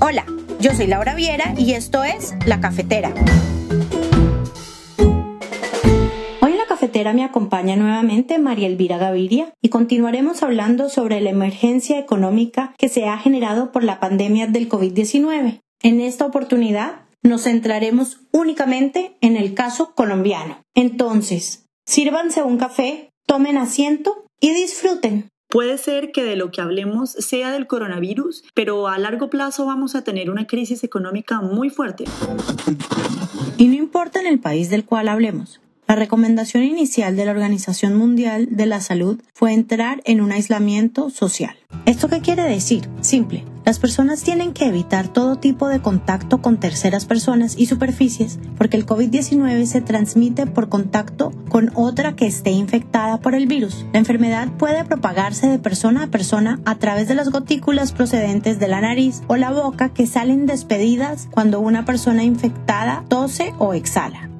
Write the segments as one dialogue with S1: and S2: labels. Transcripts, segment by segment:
S1: Hola, yo soy Laura Viera y esto es La Cafetera. Hoy en La Cafetera me acompaña nuevamente María Elvira Gaviria y continuaremos hablando sobre la emergencia económica que se ha generado por la pandemia del COVID-19. En esta oportunidad nos centraremos únicamente en el caso colombiano. Entonces, sírvanse un café, tomen asiento y disfruten.
S2: Puede ser que de lo que hablemos sea del coronavirus, pero a largo plazo vamos a tener una crisis económica muy fuerte.
S1: Y no importa en el país del cual hablemos. La recomendación inicial de la Organización Mundial de la Salud fue entrar en un aislamiento social. ¿Esto qué quiere decir? Simple. Las personas tienen que evitar todo tipo de contacto con terceras personas y superficies porque el COVID-19 se transmite por contacto con otra que esté infectada por el virus. La enfermedad puede propagarse de persona a persona a través de las gotículas procedentes de la nariz o la boca que salen despedidas cuando una persona infectada tose o exhala.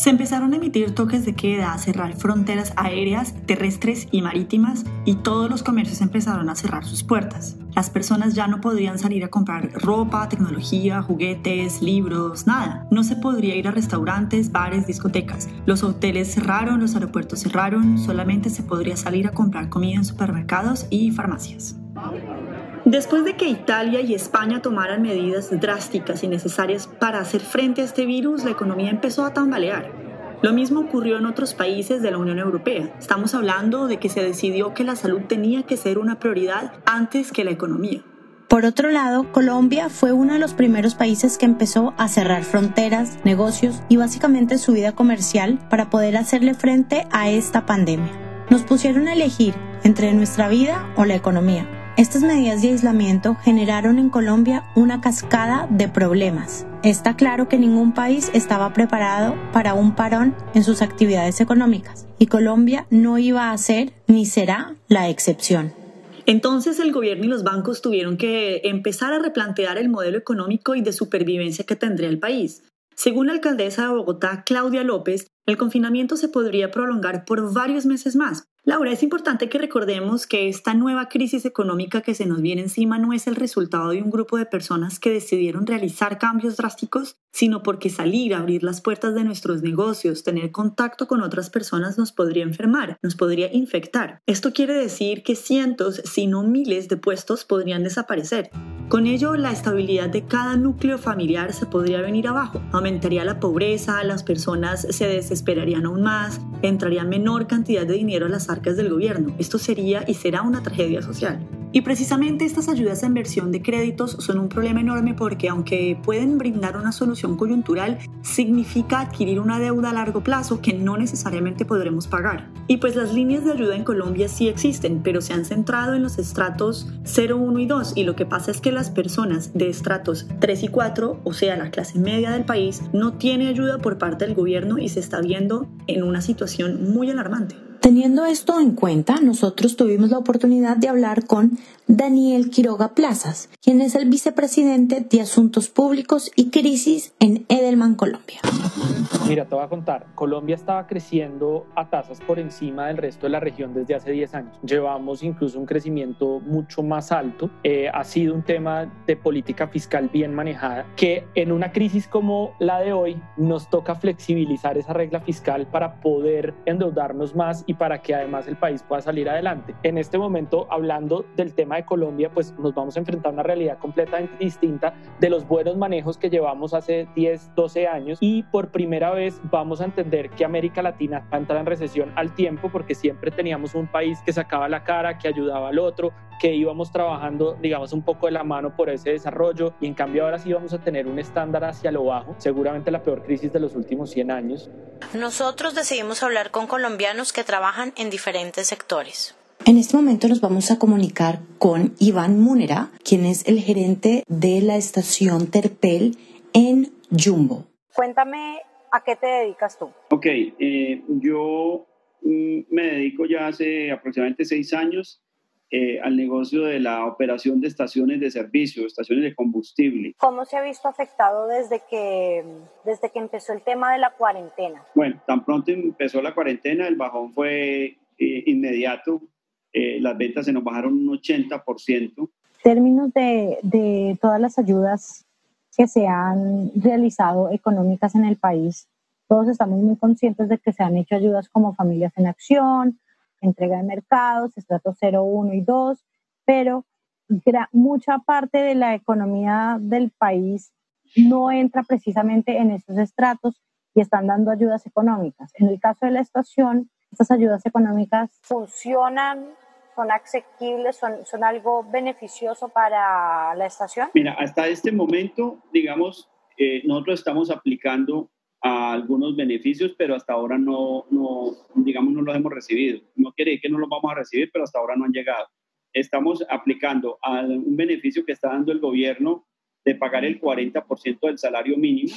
S2: Se empezaron a emitir toques de queda, a cerrar fronteras aéreas, terrestres y marítimas y todos los comercios empezaron a cerrar sus puertas. Las personas ya no podrían salir a comprar ropa, tecnología, juguetes, libros, nada. No se podría ir a restaurantes, bares, discotecas. Los hoteles cerraron, los aeropuertos cerraron, solamente se podría salir a comprar comida en supermercados y farmacias. Después de que Italia y España tomaran medidas drásticas y necesarias para hacer frente a este virus, la economía empezó a tambalear. Lo mismo ocurrió en otros países de la Unión Europea. Estamos hablando de que se decidió que la salud tenía que ser una prioridad antes que la economía.
S1: Por otro lado, Colombia fue uno de los primeros países que empezó a cerrar fronteras, negocios y básicamente su vida comercial para poder hacerle frente a esta pandemia. Nos pusieron a elegir entre nuestra vida o la economía. Estas medidas de aislamiento generaron en Colombia una cascada de problemas. Está claro que ningún país estaba preparado para un parón en sus actividades económicas y Colombia no iba a ser ni será la excepción.
S2: Entonces el gobierno y los bancos tuvieron que empezar a replantear el modelo económico y de supervivencia que tendría el país. Según la alcaldesa de Bogotá, Claudia López, el confinamiento se podría prolongar por varios meses más, Laura, es importante que recordemos que esta nueva crisis económica que se nos viene encima no es el resultado de un grupo de personas que decidieron realizar cambios drásticos, sino porque salir, abrir las puertas de nuestros negocios, tener contacto con otras personas nos podría enfermar, nos podría infectar. Esto quiere decir que cientos, si no miles de puestos podrían desaparecer. Con ello, la estabilidad de cada núcleo familiar se podría venir abajo. Aumentaría la pobreza, las personas se desesperarían aún más, entraría menor cantidad de dinero a las arcas del gobierno. Esto sería y será una tragedia social. Y precisamente estas ayudas a inversión de créditos son un problema enorme porque aunque pueden brindar una solución coyuntural, significa adquirir una deuda a largo plazo que no necesariamente podremos pagar. Y pues las líneas de ayuda en Colombia sí existen, pero se han centrado en los estratos 0, 1 y 2 y lo que pasa es que las personas de estratos 3 y 4, o sea, la clase media del país, no tiene ayuda por parte del gobierno y se está viendo en una situación muy alarmante.
S1: Teniendo esto en cuenta, nosotros tuvimos la oportunidad de hablar con Daniel Quiroga Plazas, quien es el vicepresidente de Asuntos Públicos y Crisis en Edelman, Colombia.
S3: Mira, te voy a contar, Colombia estaba creciendo a tasas por encima del resto de la región desde hace 10 años. Llevamos incluso un crecimiento mucho más alto. Eh, ha sido un tema de política fiscal bien manejada, que en una crisis como la de hoy nos toca flexibilizar esa regla fiscal para poder endeudarnos más y para que además el país pueda salir adelante. En este momento, hablando del tema de Colombia, pues nos vamos a enfrentar a una realidad completamente distinta de los buenos manejos que llevamos hace 10, 12 años y por primera vez vamos a entender que América Latina va a entrar en recesión al tiempo porque siempre teníamos un país que sacaba la cara, que ayudaba al otro, que íbamos trabajando, digamos, un poco de la mano por ese desarrollo y en cambio ahora sí vamos a tener un estándar hacia lo bajo, seguramente la peor crisis de los últimos 100 años.
S1: Nosotros decidimos hablar con colombianos que trabajan en diferentes sectores. En este momento nos vamos a comunicar con Iván Múnera, quien es el gerente de la estación Terpel en Jumbo.
S4: Cuéntame a qué te dedicas tú.
S5: Ok, eh, yo mm, me dedico ya hace aproximadamente seis años eh, al negocio de la operación de estaciones de servicio, estaciones de combustible.
S4: ¿Cómo se ha visto afectado desde que, desde que empezó el tema de la cuarentena?
S5: Bueno, tan pronto empezó la cuarentena, el bajón fue eh, inmediato. eh, las ventas se nos bajaron un 80%. En
S4: términos de, de todas las ayudas que se han realizado económicas en el país, todos estamos muy conscientes de que se han hecho ayudas como Familias en Acción, entrega de mercados, estrato 0, 1 y 2, pero mucha parte de la economía del país no entra precisamente en esos estratos y están dando ayudas económicas. En el caso de la estación, estas ayudas económicas funcionan, son asequibles, son, son algo beneficioso para la estación.
S5: Mira, hasta este momento, digamos, eh, nosotros estamos aplicando a algunos beneficios, pero hasta ahora no, no, digamos, no los hemos recibido. No quiere decir que no los vamos a recibir, pero hasta ahora no han llegado. Estamos aplicando a un beneficio que está dando el gobierno de pagar el 40% del salario mínimo.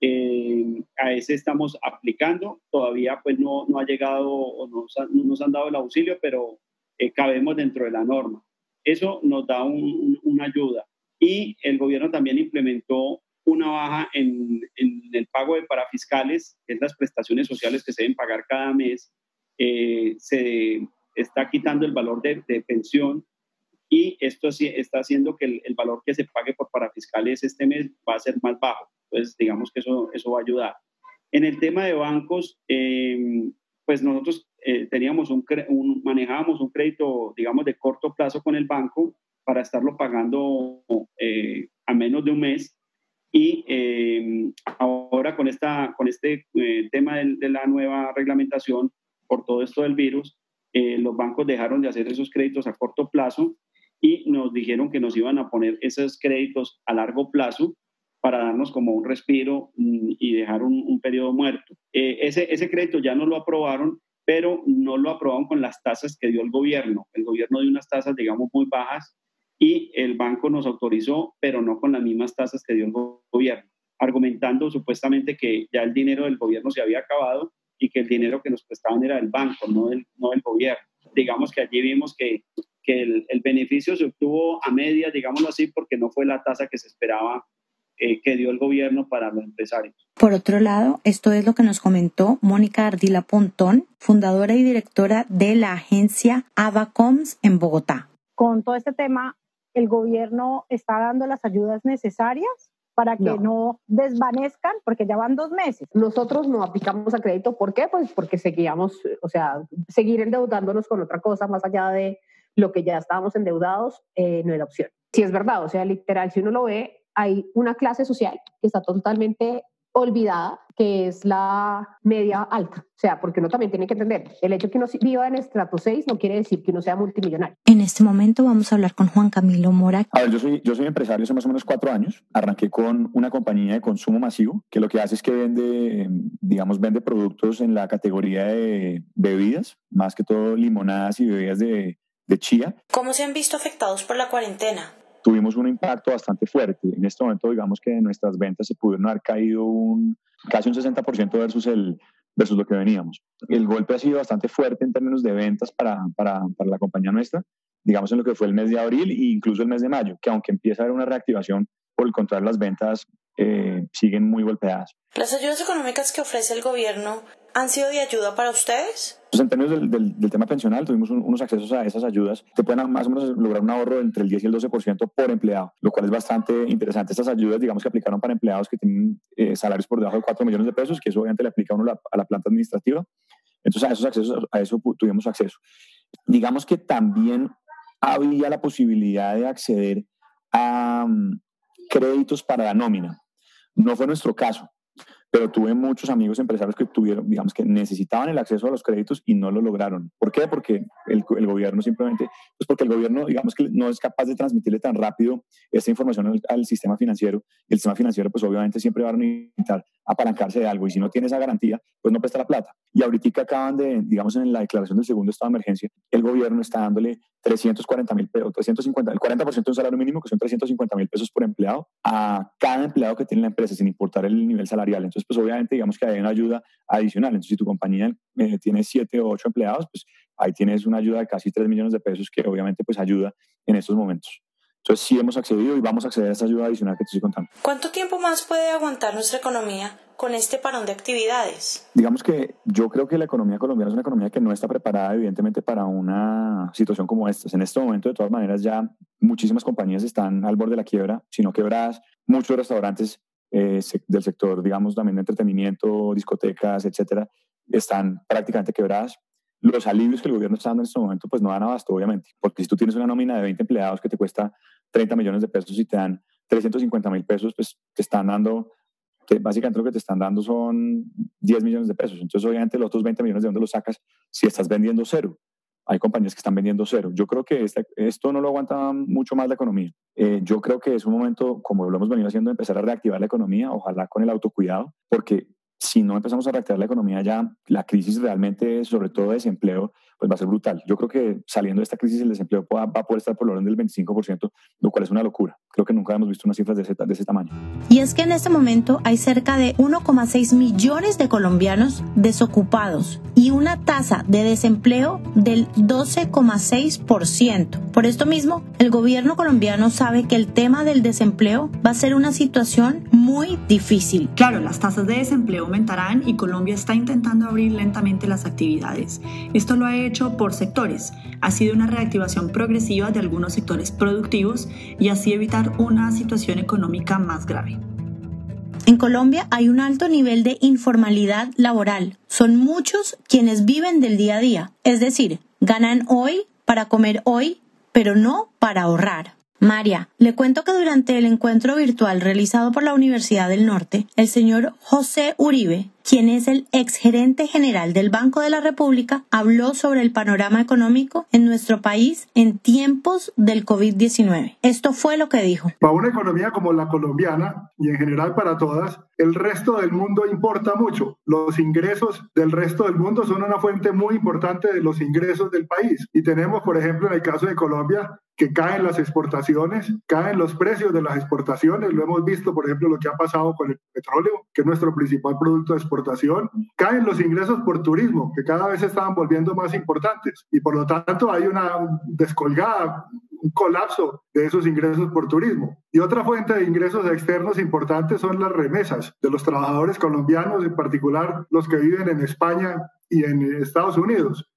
S5: Eh, a ese estamos aplicando. Todavía pues no, no ha llegado o no nos han dado el auxilio, pero eh, cabemos dentro de la norma. Eso nos da una ayuda. Y el gobierno también implementó una baja en, en, el pago de parafiscales, que es las prestaciones sociales que se deben pagar cada mes. Eh, se está quitando el valor de, de pensión y esto está haciendo que el, valor que se pague por parafiscales este mes va a ser más bajo. Entonces, digamos que eso, eso va a ayudar. En el tema de bancos, eh, pues nosotros eh, teníamos un, manejábamos un crédito, digamos, de corto plazo con el banco para estarlo pagando eh, a menos de un mes. Y ahora con, esta, con este tema de, de, la nueva reglamentación, por todo esto del virus, los bancos dejaron de hacer esos créditos a corto plazo y nos dijeron que nos iban a poner esos créditos a largo plazo para darnos como un respiro mm, y dejar un, periodo muerto. Eh, ese, ese crédito ya no lo aprobaron, pero no lo aprobaron con las tasas que dio el gobierno. El gobierno dio unas tasas, digamos, muy bajas y el banco nos autorizó, pero no con las mismas tasas que dio el gobierno, argumentando supuestamente que ya el dinero del gobierno se había acabado y que el dinero que nos prestaban era del banco, no del, no del gobierno. Digamos que allí vimos que que el, beneficio se obtuvo a media, digámoslo así, porque no fue la tasa que se esperaba eh, que dio el gobierno para los empresarios.
S1: Por otro lado, esto es lo que nos comentó Mónica Ardila Pontón, fundadora y directora de la agencia Abacoms en Bogotá.
S4: Con todo este tema, ¿el gobierno está dando las ayudas necesarias? para que no. no. desvanezcan, porque ya van dos meses.
S6: Nosotros no aplicamos a crédito, ¿por qué? Pues porque seguíamos, o sea, seguir endeudándonos con otra cosa más allá de lo que ya estábamos endeudados eh, no era opción. Si es verdad, o sea, literal, si uno lo ve, hay una clase social que está totalmente olvidada, que es la media alta. O sea, porque uno también tiene que entender, el hecho de que uno viva en estrato 6 no quiere decir que uno sea multimillonario.
S1: En este momento vamos a hablar con Juan Camilo Mora.
S7: A ver, yo soy, yo soy empresario hace más o menos cuatro años. Arranqué con una compañía de consumo masivo, que lo que hace es que vende, digamos, vende productos en la categoría de bebidas, más que todo limonadas y bebidas de, de chía.
S1: ¿Cómo se han visto afectados por la cuarentena?
S7: Tuvimos un impacto bastante fuerte. En este momento, digamos que nuestras ventas se pudieron haber caído un, casi un 60% versus, el, versus lo que veníamos. El golpe ha sido bastante fuerte en términos de ventas para, para, para la compañía nuestra, digamos en lo que fue el mes de abril e incluso el mes de mayo, que aunque empieza a haber una reactivación, por el contrario, las ventas eh, siguen muy golpeadas.
S1: ¿Las ayudas económicas que ofrece el gobierno han sido de ayuda para ustedes?
S7: Pues en términos del, del, tema pensional, tuvimos unos accesos a esas ayudas. Te pueden más o menos lograr un ahorro entre el 10 y el 12% por empleado, lo cual es bastante interesante. Estas ayudas, digamos que aplicaron para empleados que tienen eh, salarios por debajo de 4 millones de pesos, que eso obviamente le aplica a uno a la planta administrativa. Entonces, a esos accesos, a eso tuvimos acceso. Digamos que también había la posibilidad de acceder a um, créditos para la nómina. No fue nuestro caso, pero tuve muchos amigos empresarios que tuvieron, digamos que necesitaban el acceso a los créditos y no lo lograron. ¿Por qué? Porque el, el, gobierno simplemente, pues porque el gobierno, digamos que no es capaz de transmitirle tan rápido esta información al, al, sistema financiero el sistema financiero pues obviamente siempre va a necesitar apalancarse de algo y si no tiene esa garantía, pues no presta la plata. Y ahorita acaban de, digamos en la declaración del segundo estado de emergencia, el gobierno está dándole 340 mil pesos, 350, el 40% de un salario mínimo, que son 350 mil pesos por empleado, a cada empleado que tiene la empresa, sin importar el nivel salarial. Entonces, pues obviamente digamos que hay una ayuda adicional. Entonces, si tu compañía eh, tiene 7 o 8 empleados, pues ahí tienes una ayuda de casi 3 millones de pesos que obviamente pues ayuda en estos momentos. Entonces sí hemos accedido y vamos a acceder a esta ayuda adicional que te estoy contando.
S1: ¿Cuánto tiempo más puede aguantar nuestra economía con este parón de actividades?
S7: Digamos que yo creo que la economía colombiana es una economía que no está preparada evidentemente para una situación como esta. En este momento, de todas maneras, ya muchísimas compañías están al borde de la quiebra, sino quebradas. Muchos restaurantes eh, del sector, digamos, también de entretenimiento, discotecas, etcétera, están prácticamente quebradas. Los alivios que el gobierno está dando en este momento, pues no dan abasto, obviamente, porque si tú tienes una nómina de 20 empleados que te cuesta 30 millones de pesos y te dan 350 mil pesos, pues te están dando básicamente lo que te están dando son 10 millones de pesos. Entonces, obviamente, los otros 20 millones, ¿de dónde los sacas si estás vendiendo cero? Hay compañías que están vendiendo cero. Yo creo que esto no lo aguanta mucho más la economía. Eh, yo creo que es un momento, como lo hemos venido haciendo, de empezar a reactivar la economía, ojalá con el autocuidado, porque si no empezamos a reactivar la economía ya, la crisis realmente, sobre todo de desempleo, pues va a ser brutal. Yo creo que saliendo de esta crisis el desempleo va, a poder estar por el orden del 25%, lo cual es una locura. Creo que nunca hemos visto unas cifras de ese, de ese tamaño.
S1: Y es que en este momento hay cerca de 1,6 millones de colombianos desocupados y una tasa de desempleo del 12,6%. Por esto mismo, el gobierno colombiano sabe que el tema del desempleo va a ser una situación muy difícil.
S2: Claro, las tasas de desempleo y Colombia está intentando abrir lentamente las actividades. Esto lo ha hecho por sectores. Ha sido una reactivación progresiva de algunos sectores productivos y así evitar una situación económica más grave.
S1: En Colombia hay un alto nivel de informalidad laboral. Son muchos quienes viven del día a día, es decir, ganan hoy para comer hoy, pero no para ahorrar. María, le cuento que durante el encuentro virtual realizado por la Universidad del Norte, el señor José Uribe, quien es el exgerente general del Banco de la República, habló sobre el panorama económico en nuestro país en tiempos del COVID-19. Esto fue lo que dijo.
S8: Para una economía como la colombiana y en general para todas, el resto del mundo importa mucho. Los ingresos del resto del mundo son una fuente muy importante de los ingresos del país. Y tenemos, por ejemplo, en el caso de Colombia, que caen las exportaciones, caen los precios de las exportaciones. Lo hemos visto, por ejemplo, lo que ha pasado con el petróleo, que es nuestro principal producto de exportación. Caen los ingresos por turismo, que cada vez estaban volviendo más importantes. Y por lo tanto hay una descolgada, un colapso de esos ingresos por turismo. Y otra fuente de ingresos externos importantes son las remesas de los trabajadores colombianos, en particular los que viven en España y en Estados Unidos.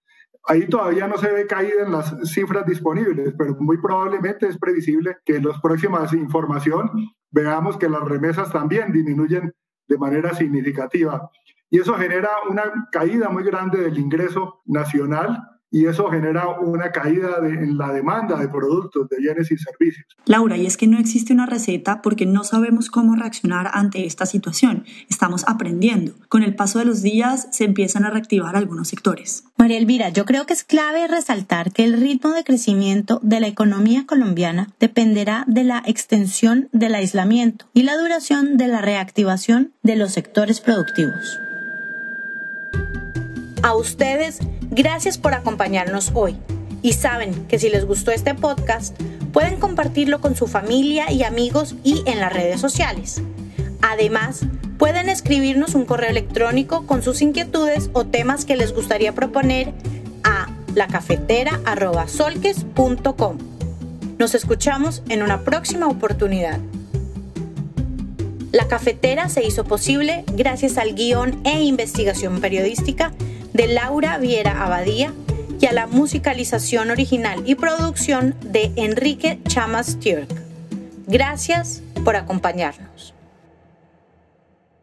S8: Ahí todavía no se ve caída en las cifras disponibles, pero muy probablemente es previsible que en las próximas información veamos que las remesas también disminuyen de manera significativa. Y eso genera una caída muy grande del ingreso nacional y eso genera una caída en la demanda de productos, de bienes y servicios.
S2: Laura, y es que no existe una receta porque no sabemos cómo reaccionar ante esta situación. Estamos aprendiendo. Con el paso de los días se empiezan a reactivar algunos sectores.
S1: María Elvira, yo creo que es clave resaltar que el ritmo de crecimiento de la economía colombiana dependerá de la extensión del aislamiento y la duración de la reactivación de los sectores productivos. A ustedes, gracias por acompañarnos hoy. Y saben que si les gustó este podcast, pueden compartirlo con su familia y amigos y en las redes sociales. Además, pueden escribirnos un correo electrónico con sus inquietudes o temas que les gustaría proponer a lacafetera.solques.com. Nos escuchamos en una próxima oportunidad. La cafetera se hizo posible gracias al guion e investigación periodística de Laura Viera Abadía y a la musicalización original y producción de Enrique Chamas Turk. Gracias por acompañarnos.